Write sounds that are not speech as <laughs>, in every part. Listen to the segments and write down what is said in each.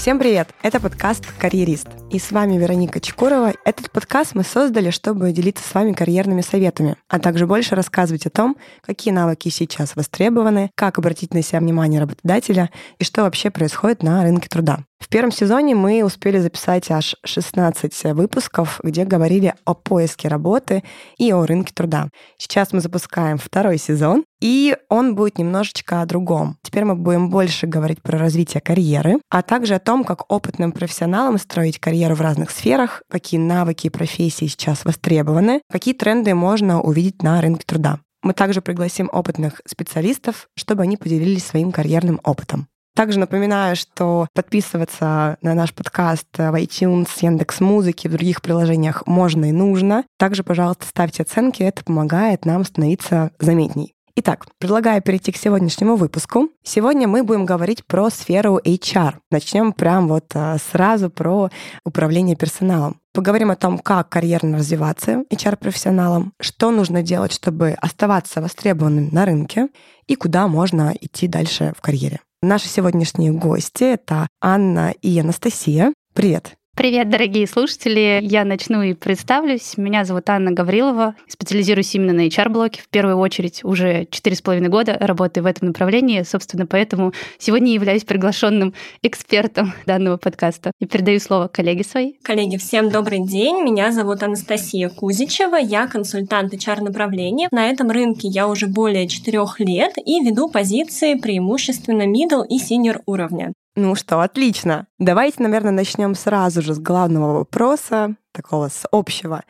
Всем привет! Это подкаст «Карьерист». И с вами Вероника Чекурова. Этот подкаст мы создали, чтобы делиться с вами карьерными советами, а также больше рассказывать о том, какие навыки сейчас востребованы, как обратить на себя внимание работодателя и что вообще происходит на рынке труда. В первом сезоне мы успели записать аж 16 выпусков, где говорили о поиске работы и о рынке труда. Сейчас мы запускаем второй сезон, и он будет немножечко о другом. Теперь мы будем больше говорить про развитие карьеры, а также о том, как опытным профессионалам строить карьеру в разных сферах, какие навыки и профессии сейчас востребованы, какие тренды можно увидеть на рынке труда. Мы также пригласим опытных специалистов, чтобы они поделились своим карьерным опытом. Также напоминаю, что подписываться на наш подкаст в iTunes, Яндекс Музыки, в других приложениях можно и нужно. Также, пожалуйста, ставьте оценки, это помогает нам становиться заметней. Итак, предлагаю перейти к сегодняшнему выпуску. Сегодня мы будем говорить про сферу HR. Начнем прям вот а, сразу про управление персоналом. Поговорим о том, как карьерно развиваться HR-профессионалом, что нужно делать, чтобы оставаться востребованным на рынке и куда можно идти дальше в карьере. Наши сегодняшние гости — это Анна и Анастасия. Привет! Привет, дорогие слушатели. Я начну и представлюсь. Меня зовут Анна Гаврилова. Специализируюсь именно на HR-блоке. В первую очередь уже четыре с половиной года работаю в этом направлении. Собственно, поэтому сегодня являюсь приглашенным экспертом данного подкаста. И передаю слово коллеге своей. Коллеги, всем добрый день. Меня зовут Анастасия Кузичева. Я консультант HR-направления. На этом рынке я уже более четырех лет и веду позиции преимущественно middle и senior уровня. Ну что, отлично. Давайте, наверное, начнем сразу же с главного вопроса, такого с общего.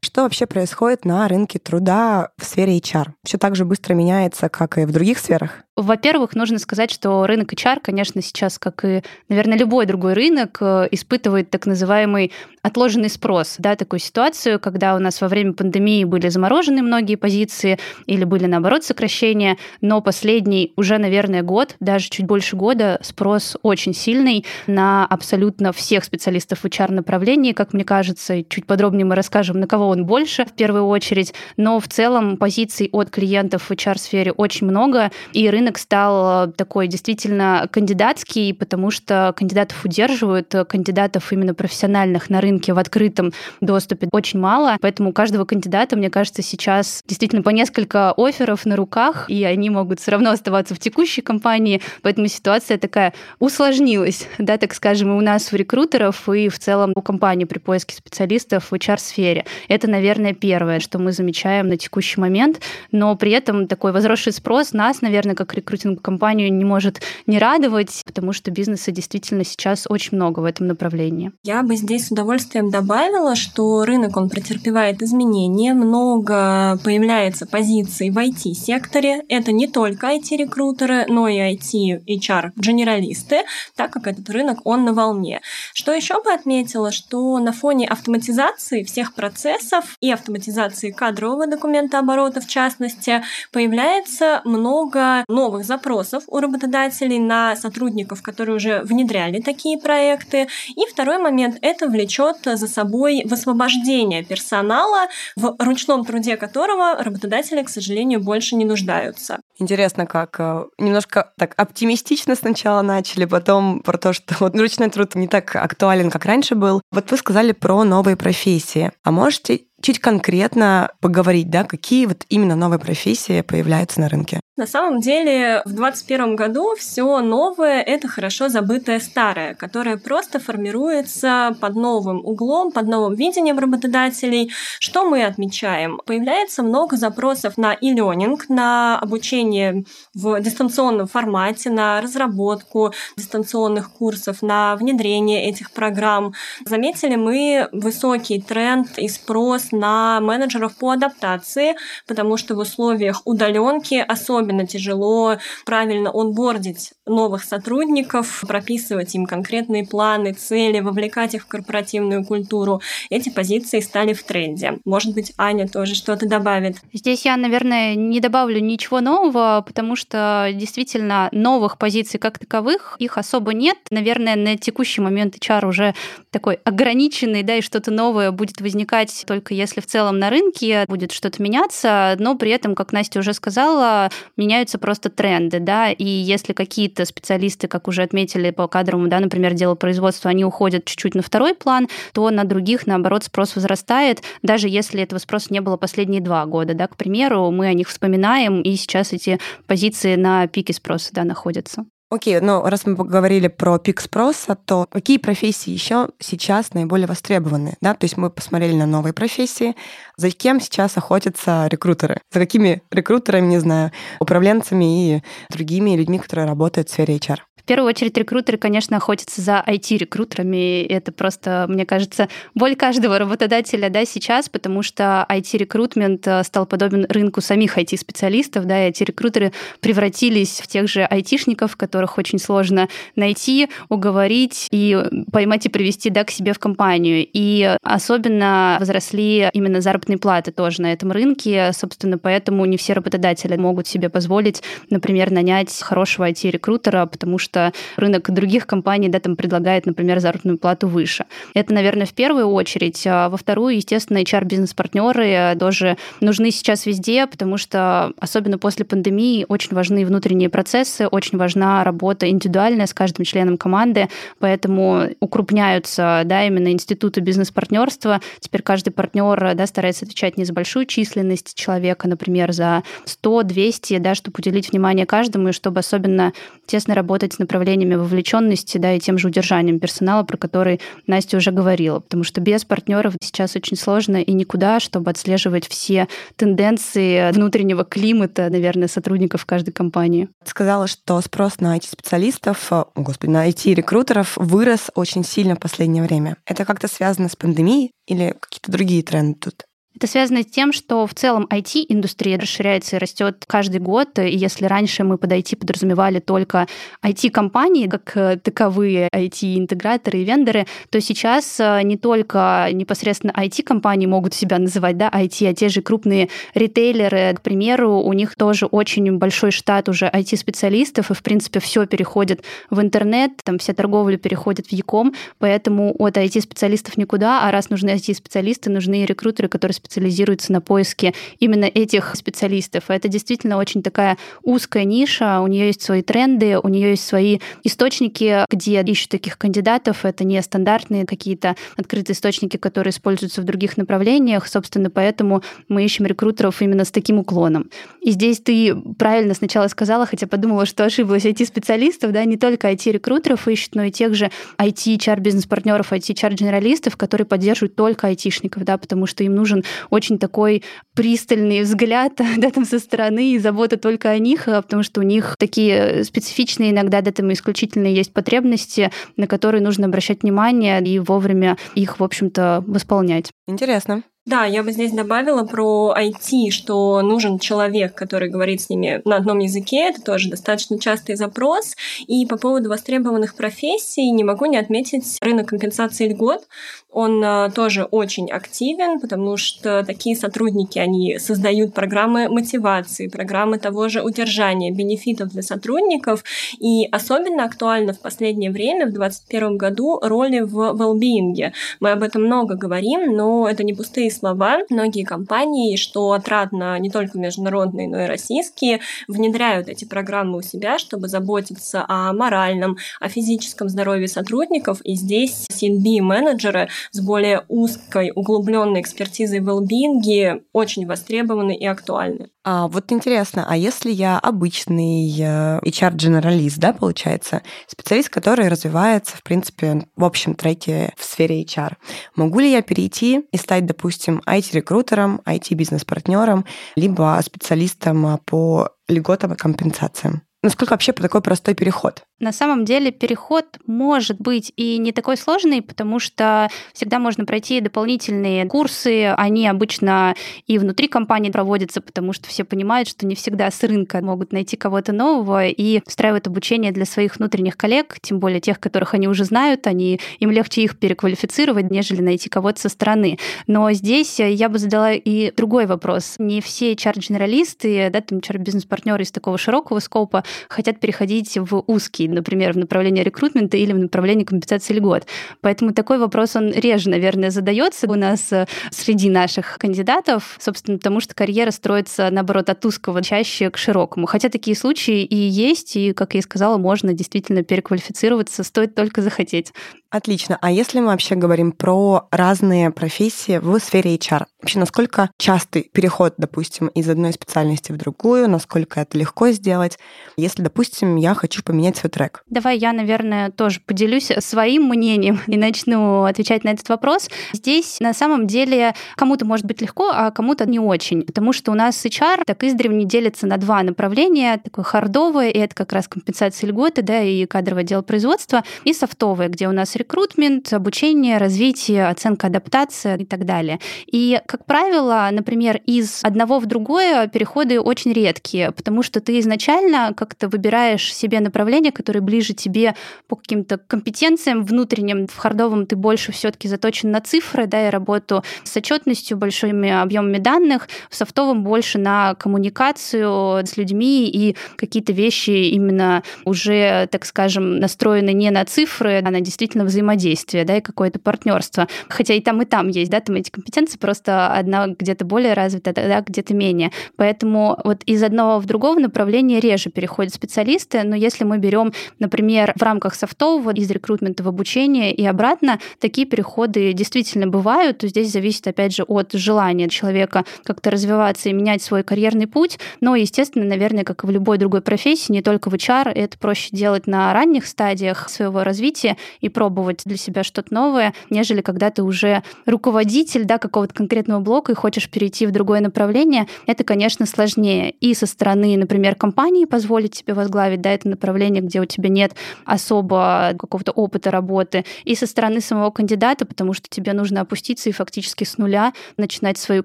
Что вообще происходит на рынке труда в сфере HR? Все так же быстро меняется, как и в других сферах? Во-первых, нужно сказать, что рынок HR, конечно, сейчас, как и, наверное, любой другой рынок, э, испытывает так называемый отложенный спрос. Да, такую ситуацию, когда у нас во время пандемии были заморожены многие позиции или были, наоборот, сокращения, но последний уже, наверное, год, даже чуть больше года, спрос очень сильный на абсолютно всех специалистов в HR-направлении, как мне кажется. Чуть подробнее мы расскажем, на кого он больше в первую очередь, но в целом позиций от клиентов в HR-сфере очень много, и рынок рынок стал э, такой действительно кандидатский, потому что кандидатов удерживают, э, кандидатов именно профессиональных на рынке в открытом доступе очень мало, поэтому у каждого кандидата, мне кажется, сейчас действительно по несколько офферов на руках, и они могут все равно оставаться в текущей компании, поэтому ситуация такая усложнилась, да, так скажем, и у нас у рекрутеров, и в целом у компании при поиске специалистов в HR-сфере. Это, наверное, первое, что мы замечаем на текущий момент, но при этом такой возросший спрос нас, наверное, как рекрутинг-компанию не может не радовать, потому что бизнеса действительно сейчас очень много в этом направлении. Я бы здесь с удовольствием добавила, что рынок, он претерпевает изменения, много появляется позиций в IT-секторе. Это не только IT-рекрутеры, но и IT-HR-генералисты, так как этот рынок, он на волне. Что еще бы отметила, что на фоне автоматизации всех процессов и автоматизации кадрового документооборота, в частности, появляется много новых новых запросов у работодателей на сотрудников, которые уже внедряли такие проекты. И второй момент – это влечет за собой высвобождение персонала, в ручном труде которого работодатели, к сожалению, больше не нуждаются. Интересно, как э, немножко так оптимистично сначала начали, потом про то, что вот ручной труд не так актуален, как раньше был. Вот вы сказали про новые профессии. А можете чуть конкретно поговорить, да, какие вот именно новые профессии появляются на рынке? На самом деле в 2021 году все новое — это хорошо забытое старое, которое просто формируется под новым углом, под новым видением работодателей. Что мы отмечаем? Появляется много запросов на e-learning, на обучение в дистанционном формате, на разработку дистанционных курсов, на внедрение этих программ. Заметили мы высокий тренд и спрос на менеджеров по адаптации, потому что в условиях удаленки особенно тяжело правильно онбордить новых сотрудников, прописывать им конкретные планы, цели, вовлекать их в корпоративную культуру. Эти позиции стали в тренде. Может быть, Аня тоже что-то добавит. Здесь я, наверное, не добавлю ничего нового, потому что действительно новых позиций как таковых их особо нет. Наверное, на текущий момент HR уже такой ограниченный, да, и что-то новое будет возникать только если в целом на рынке будет что-то меняться, но при этом, как Настя уже сказала, меняются просто тренды, да, и если какие-то специалисты, как уже отметили по кадровому, да, например, дело производства, они уходят чуть-чуть на второй план, то на других, наоборот, спрос возрастает, даже если этого спроса не было последние два года, да, к примеру, мы о них вспоминаем, и сейчас эти позиции на пике спроса, да, находятся. Окей, ну раз мы поговорили про пик спроса, то какие профессии еще сейчас наиболее востребованы? Да? То есть мы посмотрели на новые профессии. За кем сейчас охотятся рекрутеры? За какими рекрутерами, не знаю, управленцами и другими людьми, которые работают в сфере HR? Первую очередь рекрутеры, конечно, охотятся за IT-рекрутерами. Это просто, мне кажется, боль каждого работодателя да, сейчас, потому что IT-рекрутмент э, стал подобен рынку самих IT-специалистов, да, IT-рекрутеры превратились в тех же айтишников, которых очень сложно найти, уговорить и поймать и привести да, к себе в компанию. И особенно возросли именно заработные платы тоже на этом рынке. Собственно, поэтому не все работодатели могут себе позволить, например, нанять хорошего IT-рекрутера, потому что что рынок других компаний да, там предлагает, например, заработную плату выше. Это, наверное, в первую очередь. А во вторую, естественно, HR-бизнес-партнеры тоже нужны сейчас везде, потому что, особенно после пандемии, очень важны внутренние процессы, очень важна работа индивидуальная с каждым членом команды, поэтому укрупняются да, именно институты бизнес-партнерства. Теперь каждый партнер да, старается отвечать не за большую численность человека, например, за 100-200, да, чтобы уделить внимание каждому, и чтобы особенно тесно работать с направлениями вовлеченности, да, и тем же удержанием персонала, про который Настя уже говорила, потому что без партнеров сейчас очень сложно и никуда, чтобы отслеживать все тенденции внутреннего климата, наверное, сотрудников каждой компании. Сказала, что спрос на IT-специалистов, о, господи, на IT-рекрутеров вырос очень сильно в последнее время. Это как-то связано с пандемией или какие-то другие тренды тут? Это связано с тем, что в целом IT-индустрия расширяется и растет каждый год. И если раньше мы под IT подразумевали только IT-компании, как э, таковые IT-интеграторы и вендоры, то сейчас э, не только непосредственно IT-компании могут себя называть да, IT, а те же крупные ритейлеры, к примеру, у них тоже очень большой штат уже IT-специалистов, и, в принципе, все переходит в интернет, там вся торговля переходит в Яком, поэтому от IT-специалистов никуда, а раз нужны IT-специалисты, нужны рекрутеры, которые специализируется на поиске именно этих специалистов. Это действительно очень такая узкая ниша, у нее есть свои тренды, у нее есть свои источники, где ищут таких кандидатов. Это не стандартные какие-то открытые источники, которые используются в других направлениях. Собственно, поэтому мы ищем рекрутеров именно с таким уклоном. И здесь ты правильно сначала сказала, хотя подумала, что ошиблась, IT-специалистов, да, не только IT-рекрутеров ищут, но и тех же IT-HR-бизнес-партнеров, IT-HR-генералистов, которые поддерживают только айтишников, да, потому что им нужен очень такой пристальный взгляд <laughs> да, там со стороны и забота только о них, а потому что у них такие специфичные иногда да, там исключительные есть потребности, на которые нужно обращать внимание и вовремя их, в общем-то, восполнять. Интересно. Да, я бы здесь добавила про IT, что нужен человек, который говорит с ними на одном языке. Это тоже достаточно частый запрос. И по поводу востребованных профессий не могу не отметить рынок компенсации льгот. Он а, тоже очень активен, потому что такие сотрудники, они создают программы мотивации, программы того же удержания, бенефитов для сотрудников. И особенно актуально в последнее время, в 2021 году, роли в well-being. Мы об этом много говорим, но это не пустые слова. Многие компании, что отрадно не только международные, но и российские, внедряют эти программы у себя, чтобы заботиться о моральном, о физическом здоровье сотрудников. И здесь CNB-менеджеры с более узкой, углубленной экспертизой в well очень востребованы и актуальны. А вот интересно, а если я обычный э, HR-дженералист, да, получается, специалист, который развивается, в принципе, в общем треке в сфере HR, могу ли я перейти и стать, допустим, IT-рекрутером, IT-бизнес-партнером, либо специалистом по льготам и компенсациям? Насколько вообще такой простой переход? На самом деле переход может быть и не такой сложный, потому что всегда можно пройти дополнительные курсы. Они обычно и внутри компании проводятся, потому что все понимают, что не всегда с рынка могут найти кого-то нового и устраивают обучение для своих внутренних коллег, тем более тех, которых они уже знают, они, им легче их переквалифицировать, нежели найти кого-то со стороны. Но здесь я бы задала и другой вопрос. Не все HR-генералисты, да, там HR-бизнес-партнеры из такого широкого скопа хотят переходить в узкий, например, в направление рекрутмента или в направление компенсации льгот. Поэтому такой вопрос, он реже, наверное, задается у нас э, среди наших кандидатов, собственно, потому что карьера строится, наоборот, от узкого чаще к широкому. Хотя такие случаи и есть, и, как я и сказала, можно действительно переквалифицироваться, стоит только захотеть. Отлично. А если мы вообще говорим про разные профессии в сфере HR, вообще насколько частый переход, допустим, из одной специальности в другую, насколько это легко сделать, если, допустим, я хочу поменять свой трек? Давай я, наверное, тоже поделюсь своим мнением <laughs> и начну отвечать на этот вопрос. Здесь на самом деле кому-то может быть легко, а кому-то не очень, потому что у нас HR так издревле делится на два направления, такое хардовое, и это как раз компенсация льготы, да, и кадровое дело производства, и софтовое, где у нас рекрутмент, обучение, развитие, оценка, адаптация и так далее. И, как правило, например, из одного в другое переходы очень редкие, потому что ты изначально как-то выбираешь себе направление, которое ближе тебе по каким-то компетенциям внутренним. В хардовом ты больше все таки заточен на цифры, да, и работу с отчетностью, большими объемами данных. В софтовом больше на коммуникацию с людьми и какие-то вещи именно уже, так скажем, настроены не на цифры, а на действительно взаимодействие, да, и какое-то партнерство. Хотя и там, и там есть, да, там эти компетенции, просто одна где-то более развита, да, где-то менее. Поэтому вот из одного в другого направления реже переходят специалисты, но если мы берем, например, в рамках софтового из рекрутмента в обучение и обратно, такие переходы действительно бывают, здесь зависит, опять же, от желания человека как-то развиваться и менять свой карьерный путь, но, естественно, наверное, как и в любой другой профессии, не только в HR, это проще делать на ранних стадиях своего развития и пробовать пробовать для себя что-то новое, нежели когда ты уже руководитель да, какого-то конкретного блока и хочешь перейти в другое направление, это, конечно, сложнее. И со стороны, например, компании позволить тебе возглавить да, это направление, где у тебя нет особо какого-то опыта работы, и со стороны самого кандидата, потому что тебе нужно опуститься и фактически с нуля начинать свою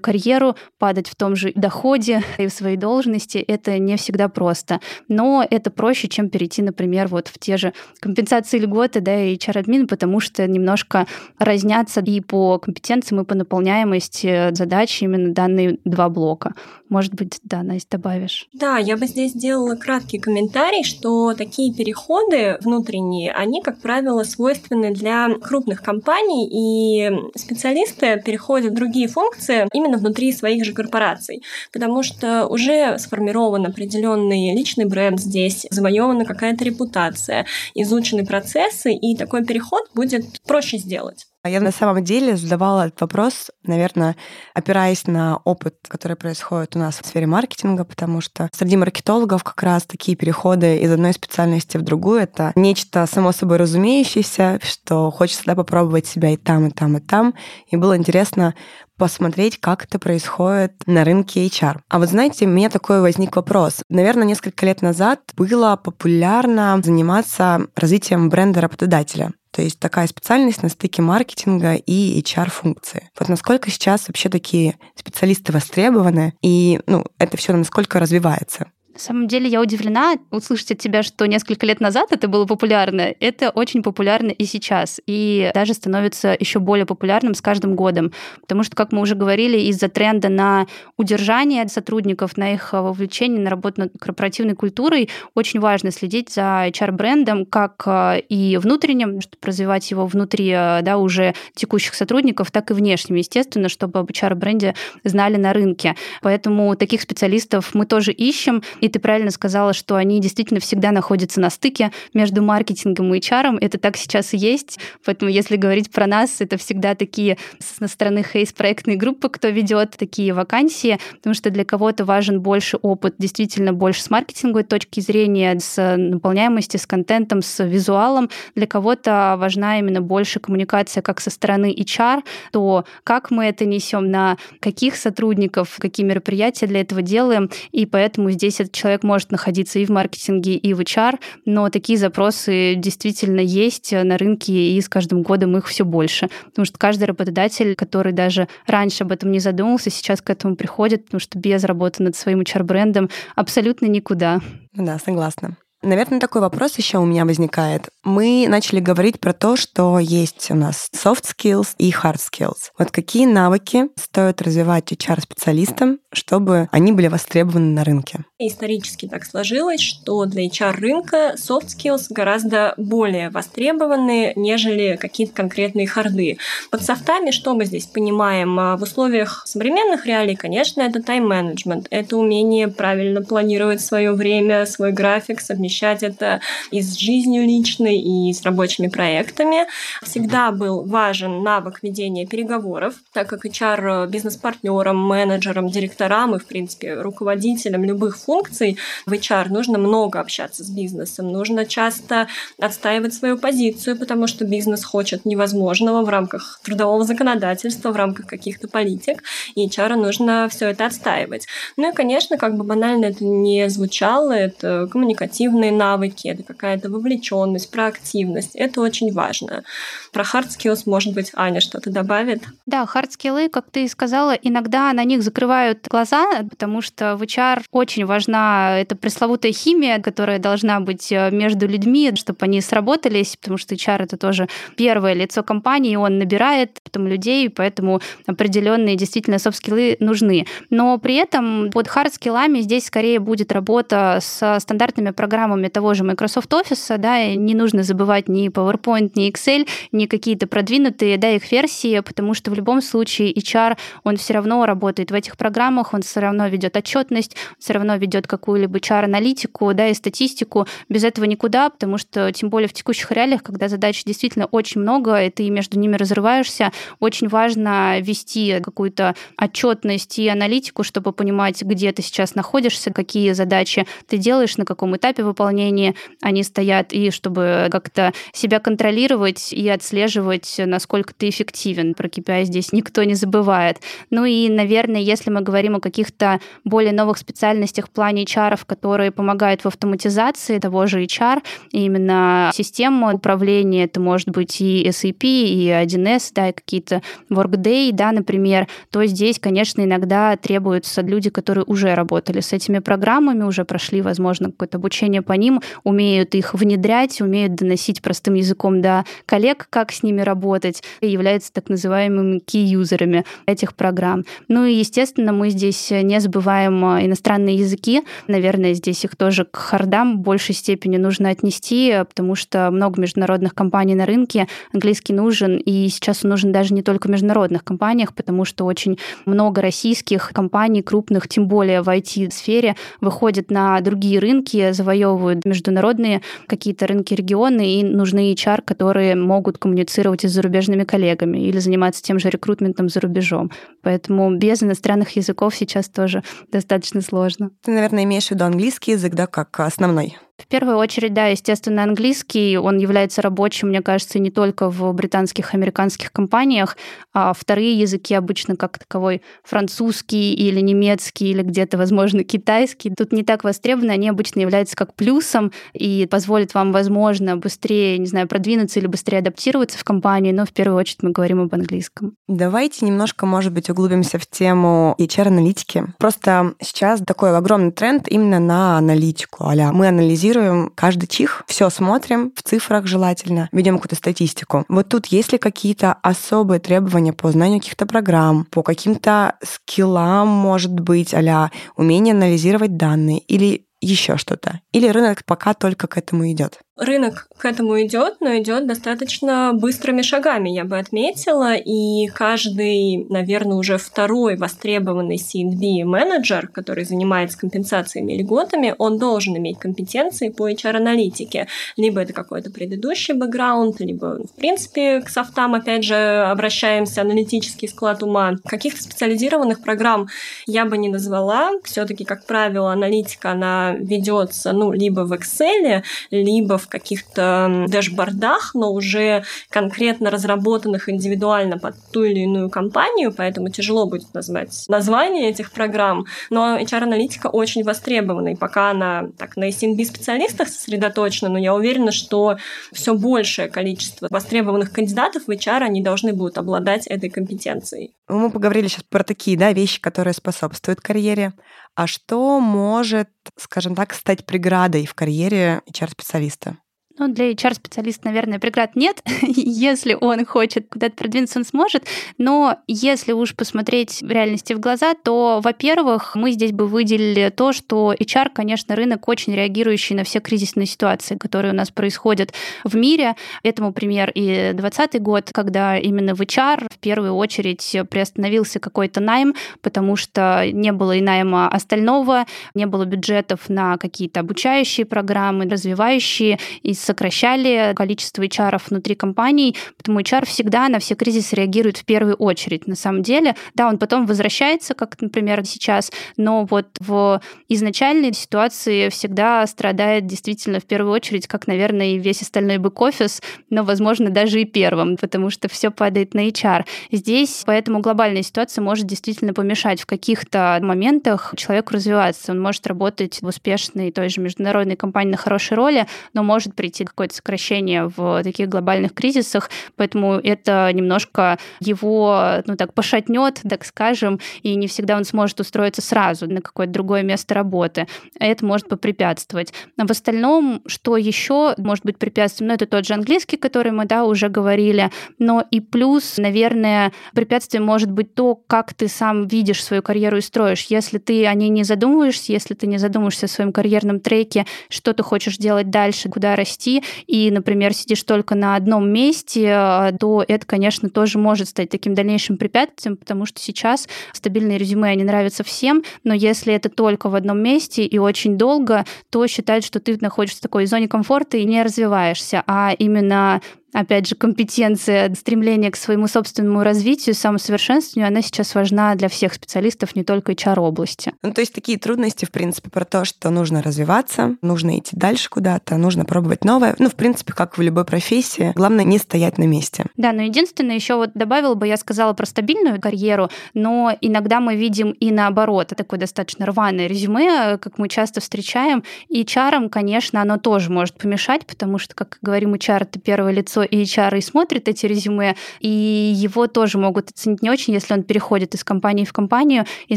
карьеру, падать в том же доходе <laughs> и в своей должности. Это не всегда просто. Но это проще, чем перейти, например, вот в те же компенсации льготы, да, и HR-админ, потому что немножко разнятся и по компетенциям, и по наполняемости задач именно данные два блока. Может быть, да, Настя, добавишь? Да, я бы здесь сделала краткий комментарий, что такие переходы внутренние, они, как правило, свойственны для крупных компаний, и специалисты переходят в другие функции именно внутри своих же корпораций, потому что уже сформирован определенный личный бренд здесь, завоевана какая-то репутация, изучены процессы, и такой переход переход будет проще сделать. А я на самом деле задавала этот вопрос, наверное, опираясь на опыт, который происходит у нас в сфере маркетинга, потому что среди маркетологов как раз такие переходы из одной специальности в другую — это нечто само собой разумеющееся, что хочется да, попробовать себя и там, и там, и там. И было интересно посмотреть, как это происходит на рынке HR. А вот знаете, у меня такой возник вопрос. Наверное, несколько лет назад было популярно заниматься развитием бренда работодателя. То есть такая специальность на стыке маркетинга и HR-функции. Вот насколько сейчас вообще такие специалисты востребованы, и ну, это все насколько развивается? На самом деле я удивлена услышать от тебя, что несколько лет назад это было популярно. Это очень популярно и сейчас. И даже становится еще более популярным с каждым годом. Потому что, как мы уже говорили, из-за тренда на удержание сотрудников, на их вовлечение, на работу над корпоративной культурой, очень важно следить за HR-брендом, как э, и внутренним, чтобы развивать его внутри э, да, уже текущих сотрудников, так и внешним, естественно, чтобы об HR-бренде знали на рынке. Поэтому таких специалистов мы тоже ищем. И ты правильно сказала, что они действительно всегда находятся на стыке между маркетингом и HR. Это так сейчас и есть. Поэтому если говорить про нас, это всегда такие со стороны Хейс проектные группы, кто ведет такие вакансии, потому что для кого-то важен больше опыт, действительно больше с маркетинговой точки зрения, с наполняемости, с контентом, с визуалом. Для кого-то важна именно больше коммуникация как со стороны HR, то как мы это несем, на каких сотрудников, какие мероприятия для этого делаем. И поэтому здесь человек может находиться и в маркетинге, и в HR, но такие запросы действительно есть на рынке, и с каждым годом их все больше. Потому что каждый работодатель, который даже раньше об этом не задумывался, сейчас к этому приходит, потому что без работы над своим HR-брендом абсолютно никуда. Да, согласна. Наверное, такой вопрос еще у меня возникает. Мы начали говорить про то, что есть у нас soft skills и hard skills. Вот какие навыки стоит развивать HR-специалистам, чтобы они были востребованы на рынке? Исторически так сложилось, что для HR-рынка soft skills гораздо более востребованы, нежели какие-то конкретные харды. Под софтами что мы здесь понимаем? А, в условиях современных реалий, конечно, это тайм-менеджмент, это умение правильно планировать свое время, свой график, совмещать это и с жизнью личной, и с рабочими проектами. Всегда был важен навык ведения переговоров, так как HR бизнес-партнерам, менеджерам, директорам и, в принципе, руководителям любых функций в HR нужно много общаться с бизнесом, нужно часто отстаивать свою позицию, потому что бизнес хочет невозможного в рамках трудового законодательства, в рамках каких-то политик, и HR нужно все это отстаивать. Ну и, конечно, как бы банально это не звучало, это коммуникативные навыки, это какая-то вовлеченность, проактивность. Это очень важно. Про hard skills, может быть, Аня что-то добавит? Да, hard skills, как ты сказала, иногда на них закрывают глаза, потому что в HR очень важна эта пресловутая химия, которая должна быть э, между людьми, чтобы они сработались, потому что HR это тоже первое лицо компании, он набирает потом людей, поэтому определенные действительно софт-скиллы нужны. Но при этом под хард-скиллами здесь скорее будет работа с стандартными программами того же Microsoft Office, да, и не нужно забывать ни PowerPoint, ни Excel, ни какие-то продвинутые, да, их версии, потому что в любом случае HR, он все равно работает в этих программах, он все равно ведет отчетность, все равно ведет какую-либо HR-аналитику, да, и статистику. Без этого никуда, потому что, тем более в текущих реалиях, когда задач действительно очень много, и ты между ними разрываешься, очень важно вести какую-то отчетность и аналитику, чтобы понимать, где ты сейчас находишься, какие задачи ты делаешь, на каком этапе выполнения они стоят, и чтобы как-то себя контролировать и отслеживать, насколько ты эффективен. Про KPI здесь никто не забывает. Ну и, наверное, если мы говорим о каких-то более новых специальностях плане HR, которые помогают в автоматизации того же HR, именно система управления, это может быть и SAP, и 1С, да, и какие-то Workday, да, например, то здесь, конечно, иногда требуются люди, которые уже работали с этими программами, уже прошли, возможно, какое-то обучение по ним, умеют их внедрять, умеют доносить простым языком до коллег, как с ними работать, и являются так называемыми key-юзерами этих программ. Ну и, естественно, мы здесь не забываем э, иностранные языки. Наверное, здесь их тоже к хардам в большей степени нужно отнести, потому что много международных компаний на рынке, английский нужен, и сейчас он нужен даже не только в международных компаниях, потому что очень много российских компаний крупных, тем более в IT-сфере, выходят на другие рынки, завоевывают международные какие-то рынки регионы, и нужны HR, которые могут коммуницировать с зарубежными коллегами или заниматься тем же рекрутментом за рубежом. Поэтому без иностранных языков сейчас тоже достаточно сложно. Ты, наверное, имеешь в виду английский язык, да, как основной? В первую очередь, да, естественно, английский, он является рабочим, мне кажется, не только в британских, американских компаниях, а вторые языки обычно как таковой французский или немецкий, или где-то, возможно, китайский. Тут не так востребованы, они обычно являются как плюсом и позволят вам, возможно, быстрее, не знаю, продвинуться или быстрее адаптироваться в компании, но в первую очередь мы говорим об английском. Давайте немножко, может быть, углубимся в тему HR-аналитики. Просто сейчас такой огромный тренд именно на аналитику. Аля, мы анализируем анализируем каждый чих, все смотрим в цифрах желательно, ведем какую-то статистику. Вот тут есть ли какие-то особые требования по знанию каких-то программ, по каким-то скиллам, может быть, а умение анализировать данные или еще что-то? Или рынок пока только к этому идет? Рынок к этому идет, но идет достаточно быстрыми шагами, я бы отметила. И каждый, наверное, уже второй востребованный C&B менеджер, который занимается компенсациями и льготами, он должен иметь компетенции по HR-аналитике. Либо это какой-то предыдущий бэкграунд, либо, в принципе, к софтам, опять же, обращаемся, аналитический склад ума. Каких-то специализированных программ я бы не назвала. Все-таки, как правило, аналитика, она ведется, ну, либо в Excel, либо каких-то дэшбордах, но уже конкретно разработанных индивидуально под ту или иную компанию, поэтому тяжело будет назвать название этих программ. Но HR-аналитика очень востребована, и пока она так на SMB-специалистах сосредоточена, но я уверена, что все большее количество востребованных кандидатов в HR, они должны будут обладать этой компетенцией. Мы поговорили сейчас про такие да, вещи, которые способствуют карьере. А что может, скажем так, стать преградой в карьере HR-специалиста? Ну, для HR-специалиста, наверное, преград нет. <laughs> если он хочет куда-то продвинуться, он сможет. Но если уж посмотреть в реальности в глаза, то, во-первых, мы здесь бы выделили то, что HR, конечно, рынок очень реагирующий на все кризисные ситуации, которые у нас происходят в мире. Этому пример и 2020 год, когда именно в HR в первую очередь приостановился какой-то найм, потому что не было и найма остального, не было бюджетов на какие-то обучающие программы, развивающие, и сокращали количество HR внутри компаний, потому HR всегда на все кризисы реагирует в первую очередь. На самом деле, да, он потом возвращается, как, например, сейчас, но вот в изначальной ситуации всегда страдает действительно в первую очередь, как, наверное, и весь остальной бэк-офис, но, возможно, даже и первым, потому что все падает на HR. Здесь поэтому глобальная ситуация может действительно помешать в каких-то моментах человеку развиваться. Он может работать в успешной той же международной компании на хорошей роли, но может прийти прийти какое-то сокращение в таких глобальных кризисах, поэтому это немножко его, ну так, пошатнет, так скажем, и не всегда он сможет устроиться сразу на какое-то другое место работы. Это может попрепятствовать. А в остальном, что еще может быть препятствием? Ну, это тот же английский, который мы, да, уже говорили, но и плюс, наверное, препятствием может быть то, как ты сам видишь свою карьеру и строишь. Если ты о ней не задумываешься, если ты не задумываешься о своем карьерном треке, что ты хочешь делать дальше, куда расти, расти, и, например, сидишь только на одном месте, э, то это, конечно, тоже может стать таким дальнейшим препятствием, потому что сейчас стабильные резюме, они нравятся всем, но если это только в одном месте и очень долго, то считают, что ты находишься в такой зоне комфорта и не развиваешься, а именно опять же, компетенция, стремление к своему собственному развитию, самосовершенствованию, она сейчас важна для всех специалистов, не только HR-области. Ну, то есть такие трудности, в принципе, про то, что нужно развиваться, нужно идти дальше куда-то, нужно пробовать новое. Ну, в принципе, как в любой профессии, главное не стоять на месте. Да, но единственное, еще вот добавила бы, я сказала про стабильную карьеру, но иногда мы видим и наоборот, такое достаточно рваное резюме, как мы часто встречаем, и HR, конечно, оно тоже может помешать, потому что, как говорим, HR — это первое лицо и HR и смотрит эти резюме, и его тоже могут оценить не очень, если он переходит из компании в компанию и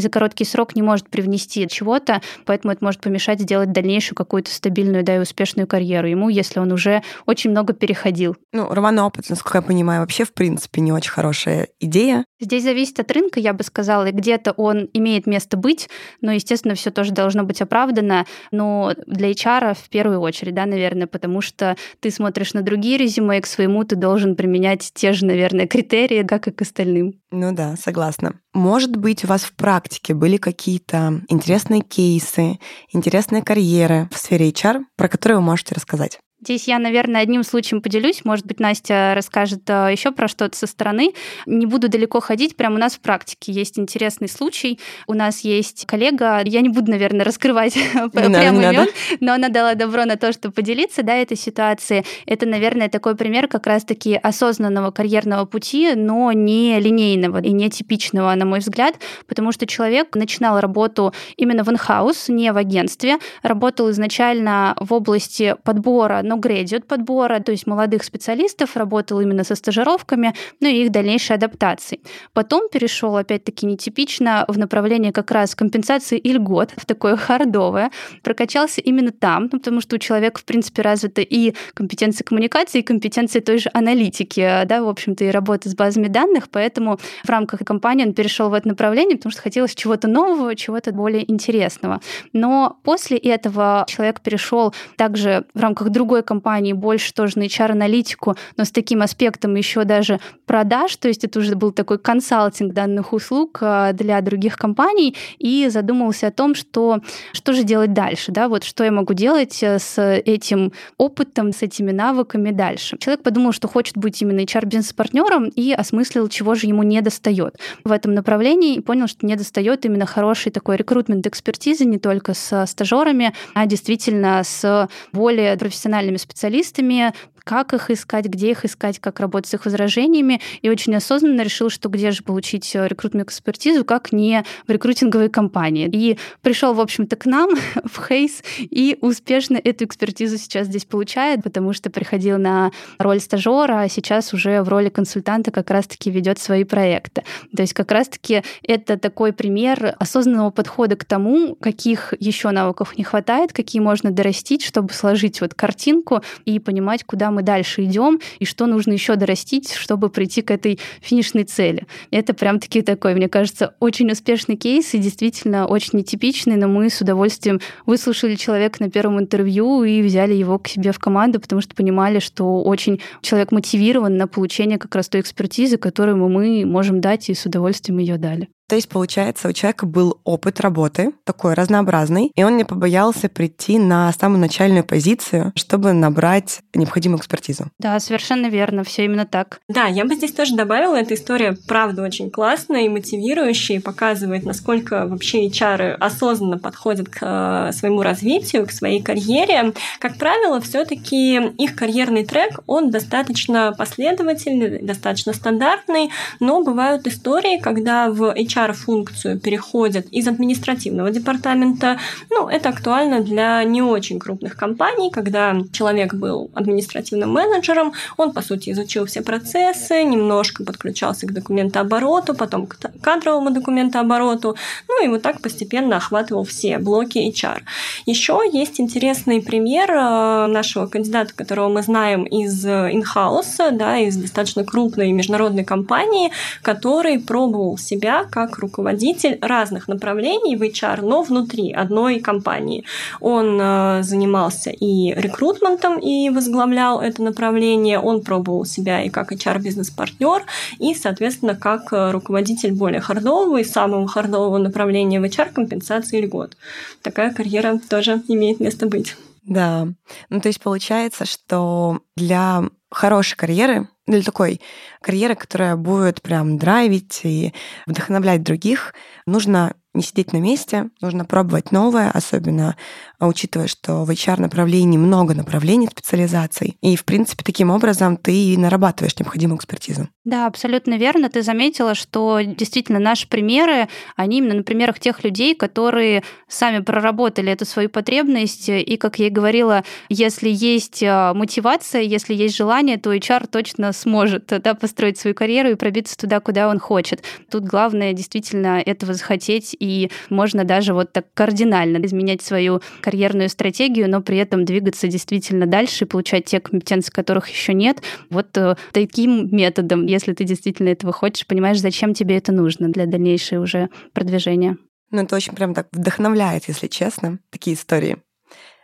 за короткий срок не может привнести чего-то, поэтому это может помешать сделать дальнейшую какую-то стабильную, да, и успешную карьеру ему, если он уже очень много переходил. Ну, рваный опыт, насколько я понимаю, вообще, в принципе, не очень хорошая идея. Здесь зависит от рынка, я бы сказала, и где-то он имеет место быть, но, естественно, все тоже должно быть оправдано, но для HR в первую очередь, да, наверное, потому что ты смотришь на другие резюме, своему ты должен применять те же, наверное, критерии, как и к остальным. Ну да, согласна. Может быть, у вас в практике были какие-то интересные кейсы, интересные карьеры в сфере HR, про которые вы можете рассказать? Здесь я, наверное, одним случаем поделюсь. Может быть, Настя расскажет э, еще про что-то со стороны. Не буду далеко ходить. Прямо у нас в практике есть интересный случай. У нас есть коллега, я не буду, наверное, раскрывать <laughs> прямо имен, но она дала добро на то, чтобы поделиться да, этой ситуацией. Это, наверное, такой пример как раз-таки осознанного карьерного пути, но не линейного и не типичного, на мой взгляд, потому что человек начинал работу именно в инхаус, не в агентстве, работал изначально в области подбора но градиот подбора, то есть молодых специалистов, работал именно со стажировками, ну и их дальнейшей адаптацией. Потом перешел, опять-таки, нетипично в направление как раз компенсации и льгот, в такое хардовое, прокачался именно там, ну, потому что у человека, в принципе, развита и компетенция коммуникации, и компетенция той же аналитики, да, в общем-то, и работы с базами данных, поэтому в рамках компании он перешел в это направление, потому что хотелось чего-то нового, чего-то более интересного. Но после этого человек перешел также в рамках другой другой компании больше тоже на HR-аналитику, но с таким аспектом еще даже продаж, то есть это уже был такой консалтинг данных услуг а, для других компаний, и задумался о том, что, что же делать дальше, да, вот что я могу делать э, с этим опытом, с этими навыками дальше. Человек подумал, что хочет быть именно HR-бизнес-партнером и осмыслил, чего же ему не достает в этом направлении, и понял, что не достает именно хорошей такой рекрутмент экспертизы не только с стажерами, а действительно с более профессиональными профессиональными специалистами, как их искать, где их искать, как работать с их возражениями, и очень осознанно решил, что где же получить э, рекрутную экспертизу, как не в рекрутинговой компании. И пришел, в общем-то, к нам <laughs> в Хейс и успешно эту экспертизу сейчас здесь получает, потому что приходил на роль стажера, а сейчас уже в роли консультанта как раз-таки ведет свои проекты. То есть как раз-таки это такой пример осознанного подхода к тому, каких еще навыков не хватает, какие можно дорастить, чтобы сложить вот картинку и понимать, куда мы дальше идем и что нужно еще дорастить, чтобы прийти к этой финишной цели. Это прям таки такой, мне кажется, очень успешный кейс и действительно очень нетипичный, но мы с удовольствием выслушали человека на первом интервью и взяли его к себе в команду, потому что понимали, что очень человек мотивирован на получение как раз той экспертизы, которую мы можем дать, и с удовольствием ее дали. То есть, получается, у человека был опыт работы, такой разнообразный, и он не побоялся прийти на самую начальную позицию, чтобы набрать необходимую экспертизу. Да, совершенно верно, все именно так. Да, я бы здесь тоже добавила, эта история, правда, очень классная и мотивирующая, и показывает, насколько вообще HR осознанно подходят к э, своему развитию, к своей карьере. Как правило, все таки их карьерный трек, он достаточно последовательный, достаточно стандартный, но бывают истории, когда в HR HR-функцию переходят из административного департамента. Ну, это актуально для не очень крупных компаний, когда человек был административным менеджером, он, по сути, изучил все процессы, немножко подключался к документообороту, потом к кадровому документообороту, ну и вот так постепенно охватывал все блоки HR. Еще есть интересный пример э, нашего кандидата, которого мы знаем из инхауса, да, из достаточно крупной международной компании, который пробовал себя как как руководитель разных направлений в HR, но внутри одной компании. Он э, занимался и рекрутментом, и возглавлял это направление. Он пробовал себя и как HR-бизнес-партнер, и, соответственно, как э, руководитель более хардового и самого хардового направления в HR компенсации льгот. Такая карьера тоже имеет место быть. Да. Ну, то есть получается, что для хорошей карьеры, для такой карьеры, которая будет прям драйвить и вдохновлять других, нужно не сидеть на месте, нужно пробовать новое, особенно а, учитывая, что в HR-направлении много направлений специализаций. И, в принципе, таким образом ты нарабатываешь необходимую экспертизу. Да, абсолютно верно. Ты заметила, что действительно наши примеры, они именно на примерах тех людей, которые сами проработали эту свою потребность. И, как я и говорила, если есть а, мотивация, если есть желание, то HR точно сможет да, построить свою карьеру и пробиться туда, куда он хочет. Тут главное действительно этого захотеть, и можно даже вот так кардинально изменять свою карьерную стратегию, но при этом двигаться действительно дальше и получать те компетенции, которых еще нет. Вот э, таким методом, если ты действительно этого хочешь, понимаешь, зачем тебе это нужно для дальнейшего уже продвижения. Ну, это очень прям так вдохновляет, если честно, такие истории.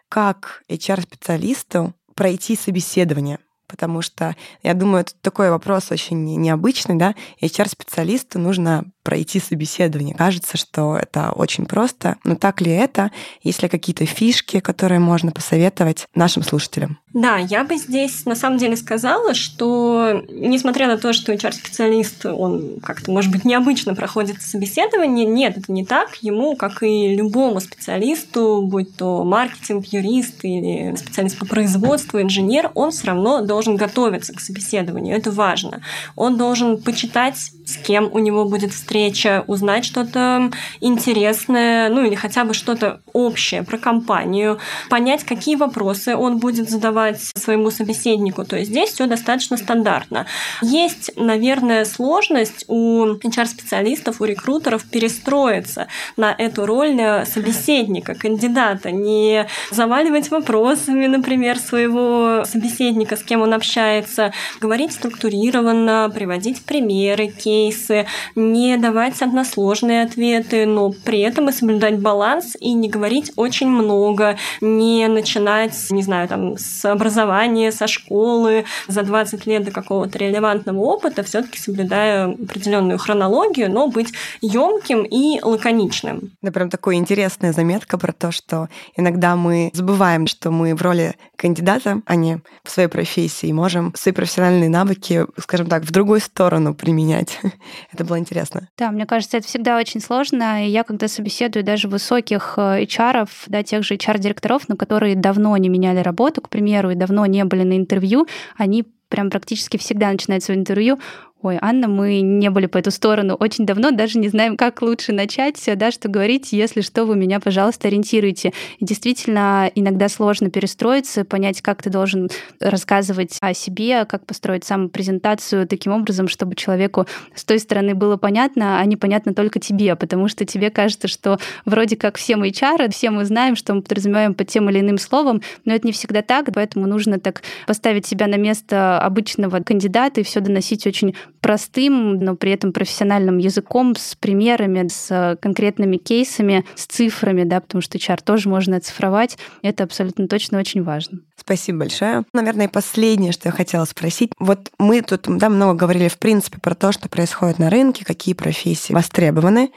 Как HR-специалисту пройти собеседование? Потому что, я думаю, это такой вопрос очень необычный, да? HR-специалисту нужно пройти собеседование. Кажется, что это очень просто, но так ли это? Есть ли какие-то фишки, которые можно посоветовать нашим слушателям? Да, я бы здесь на самом деле сказала, что несмотря на то, что HR-специалист, он как-то, может быть, необычно проходит собеседование, нет, это не так. Ему, как и любому специалисту, будь то маркетинг, юрист или специалист по производству, инженер, он все равно должен готовиться к собеседованию. Это важно. Он должен почитать, с кем у него будет встреча, встреча, узнать что-то интересное, ну или хотя бы что-то общее про компанию, понять, какие вопросы он будет задавать своему собеседнику. То есть здесь все достаточно стандартно. Есть, наверное, сложность у HR-специалистов, у рекрутеров перестроиться на эту роль собеседника, кандидата, не заваливать вопросами, например, своего собеседника, с кем он общается, говорить структурированно, приводить примеры, кейсы, не давать односложные ответы, но при этом и соблюдать баланс и не говорить очень много, не начинать, не знаю, там, с образования, со школы, за 20 лет до какого-то релевантного опыта, все таки соблюдая определенную хронологию, но быть емким и лаконичным. Да, прям такая интересная заметка про то, что иногда мы забываем, что мы в роли кандидата, а не в своей профессии, можем свои профессиональные навыки, скажем так, в другую сторону применять. <laughs> Это было интересно. Да, мне кажется, это всегда очень сложно. И я, когда собеседую даже высоких HR, да, тех же HR-директоров, но которые давно не меняли работу, к примеру, и давно не были на интервью, они прям практически всегда начинают свое интервью Ой, Анна, мы не были по эту сторону очень давно, даже не знаем, как лучше начать, да, что говорить, если что, вы меня, пожалуйста, ориентируйте. И действительно, иногда сложно перестроиться, понять, как ты должен рассказывать о себе, как построить саму презентацию таким образом, чтобы человеку с той стороны было понятно, а не понятно только тебе, потому что тебе кажется, что вроде как все мы HR, все мы знаем, что мы подразумеваем под тем или иным словом, но это не всегда так, поэтому нужно так поставить себя на место обычного кандидата и все доносить очень простым, но при этом профессиональным языком, с примерами, с конкретными кейсами, с цифрами, да, потому что HR тоже можно оцифровать. Это абсолютно точно очень важно. Спасибо большое. Наверное, последнее, что я хотела спросить. Вот мы тут да, много говорили, в принципе, про то, что происходит на рынке, какие профессии востребованы.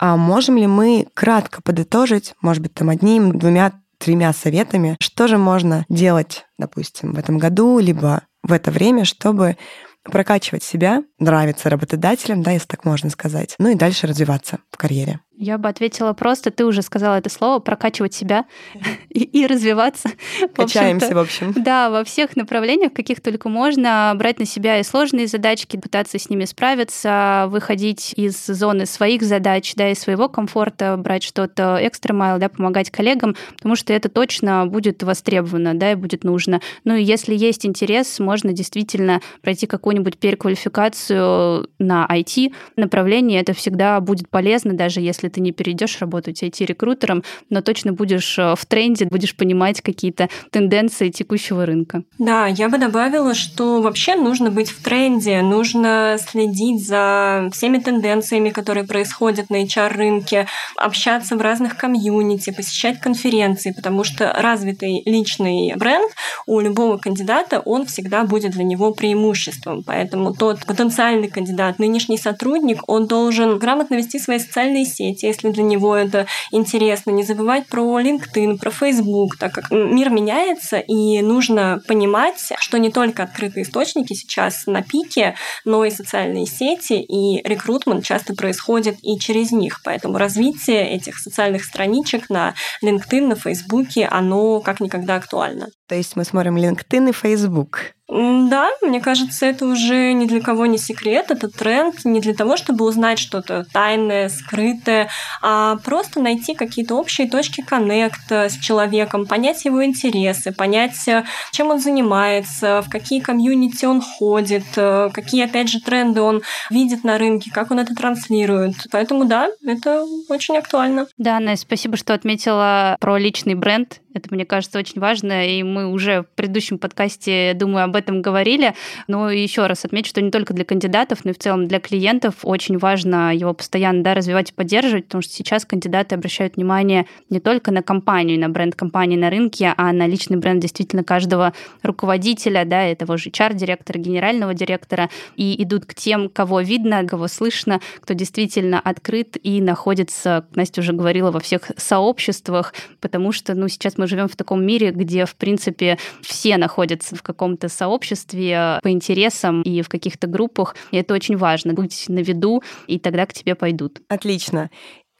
А можем ли мы кратко подытожить, может быть, там одним, двумя, тремя советами, что же можно делать, допустим, в этом году, либо в это время, чтобы прокачивать себя, нравиться работодателям, да, если так можно сказать, ну и дальше развиваться в карьере. Я бы ответила просто, ты уже сказала это слово, прокачивать себя <laughs> и, и развиваться. Качаемся, в, в общем. Да, во всех направлениях, каких только можно, брать на себя и сложные задачки, пытаться с ними справиться, выходить из зоны своих задач, да, из своего комфорта, брать что-то экстра майл, да, помогать коллегам, потому что это точно будет востребовано, да, и будет нужно. Ну и если есть интерес, можно действительно пройти какую-нибудь переквалификацию на IT направление, это всегда будет полезно, даже если ты не перейдешь работать IT-рекрутером, но точно будешь э, в тренде, будешь понимать какие-то тенденции текущего рынка. Да, я бы добавила, что вообще нужно быть в тренде, нужно следить за всеми тенденциями, которые происходят на HR-рынке, общаться в разных комьюнити, посещать конференции, потому что развитый личный бренд у любого кандидата, он всегда будет для него преимуществом. Поэтому тот потенциальный кандидат, нынешний сотрудник, он должен грамотно вести свои социальные сети, если для него это интересно, не забывать про LinkedIn, про Facebook, так как мир меняется, и нужно понимать, что не только открытые источники сейчас на пике, но и социальные сети, и рекрутмент часто происходит и через них. Поэтому развитие этих социальных страничек на LinkedIn, на Facebook, оно как никогда актуально. То есть мы смотрим LinkedIn и Facebook. Да, мне кажется, это уже ни для кого не секрет, это тренд не для того, чтобы узнать что-то тайное, скрытое, а просто найти какие-то общие точки коннекта с человеком, понять его интересы, понять, чем он занимается, в какие комьюнити он ходит, какие, опять же, тренды он видит на рынке, как он это транслирует. Поэтому да, это очень актуально. Да, Настя, спасибо, что отметила про личный бренд. Это, мне кажется, очень важно, и мы уже в предыдущем подкасте, думаю, об этом говорили. Но еще раз отмечу, что не только для кандидатов, но и в целом для клиентов очень важно его постоянно да, развивать и поддерживать, потому что сейчас кандидаты обращают внимание не только на компанию, на бренд компании на рынке, а на личный бренд действительно каждого руководителя, да, этого же HR-директора, генерального директора, и идут к тем, кого видно, кого слышно, кто действительно открыт и находится, Настя уже говорила, во всех сообществах, потому что, ну, сейчас мы живем в таком мире, где, в принципе, все находятся в каком-то сообществе по интересам и в каких-то группах. И это очень важно, быть на виду, и тогда к тебе пойдут. Отлично.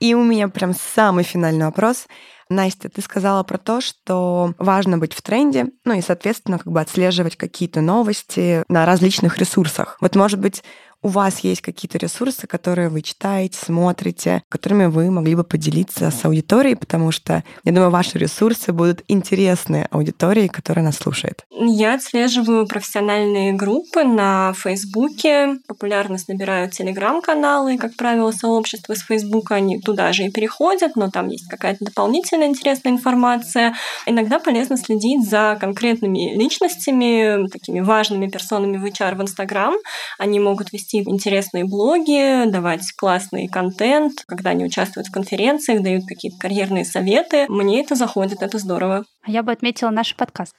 И у меня прям самый финальный вопрос. Настя, ты сказала про то, что важно быть в тренде, ну и, соответственно, как бы отслеживать какие-то новости на различных ресурсах. Вот, может быть, у вас есть какие-то ресурсы, которые вы читаете, смотрите, которыми вы могли бы поделиться с аудиторией, потому что, я думаю, ваши ресурсы будут интересны аудитории, которая нас слушает. Я отслеживаю профессиональные группы на Фейсбуке, популярность набирают телеграм-каналы, как правило, сообщества с Фейсбука, они туда же и переходят, но там есть какая-то дополнительная интересная информация. Иногда полезно следить за конкретными личностями, такими важными персонами в HR в Инстаграм. Они могут вести вести интересные блоги, давать классный контент, когда они участвуют в конференциях, дают какие-то карьерные советы. Мне это заходит, это здорово. А я бы отметила наш подкаст.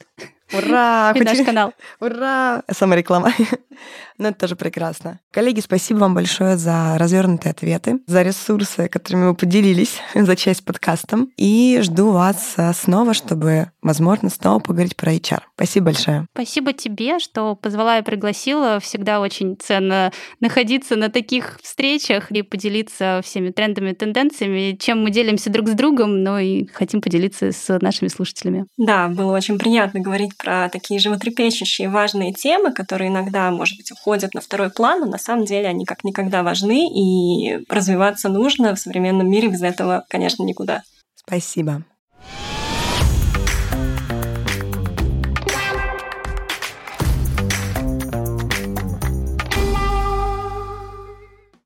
Ура! <laughs> И наш канал. Ура! Самореклама. <laughs> Ну, это тоже прекрасно. Коллеги, спасибо вам большое за развернутые ответы, за ресурсы, которыми вы поделились, <laughs> за часть подкастом. И жду вас э, снова, чтобы, возможно, снова поговорить про HR. Спасибо большое. Спасибо тебе, что позвала и пригласила. Всегда очень ценно находиться на таких встречах и поделиться всеми трендами, тенденциями, чем мы делимся друг с другом, но и хотим поделиться с нашими слушателями. Да, было очень приятно говорить про такие животрепещущие важные темы, которые иногда, может быть, уходят на второй план, но на самом деле они как никогда важны, и развиваться нужно в современном мире без этого, конечно, никуда. Спасибо.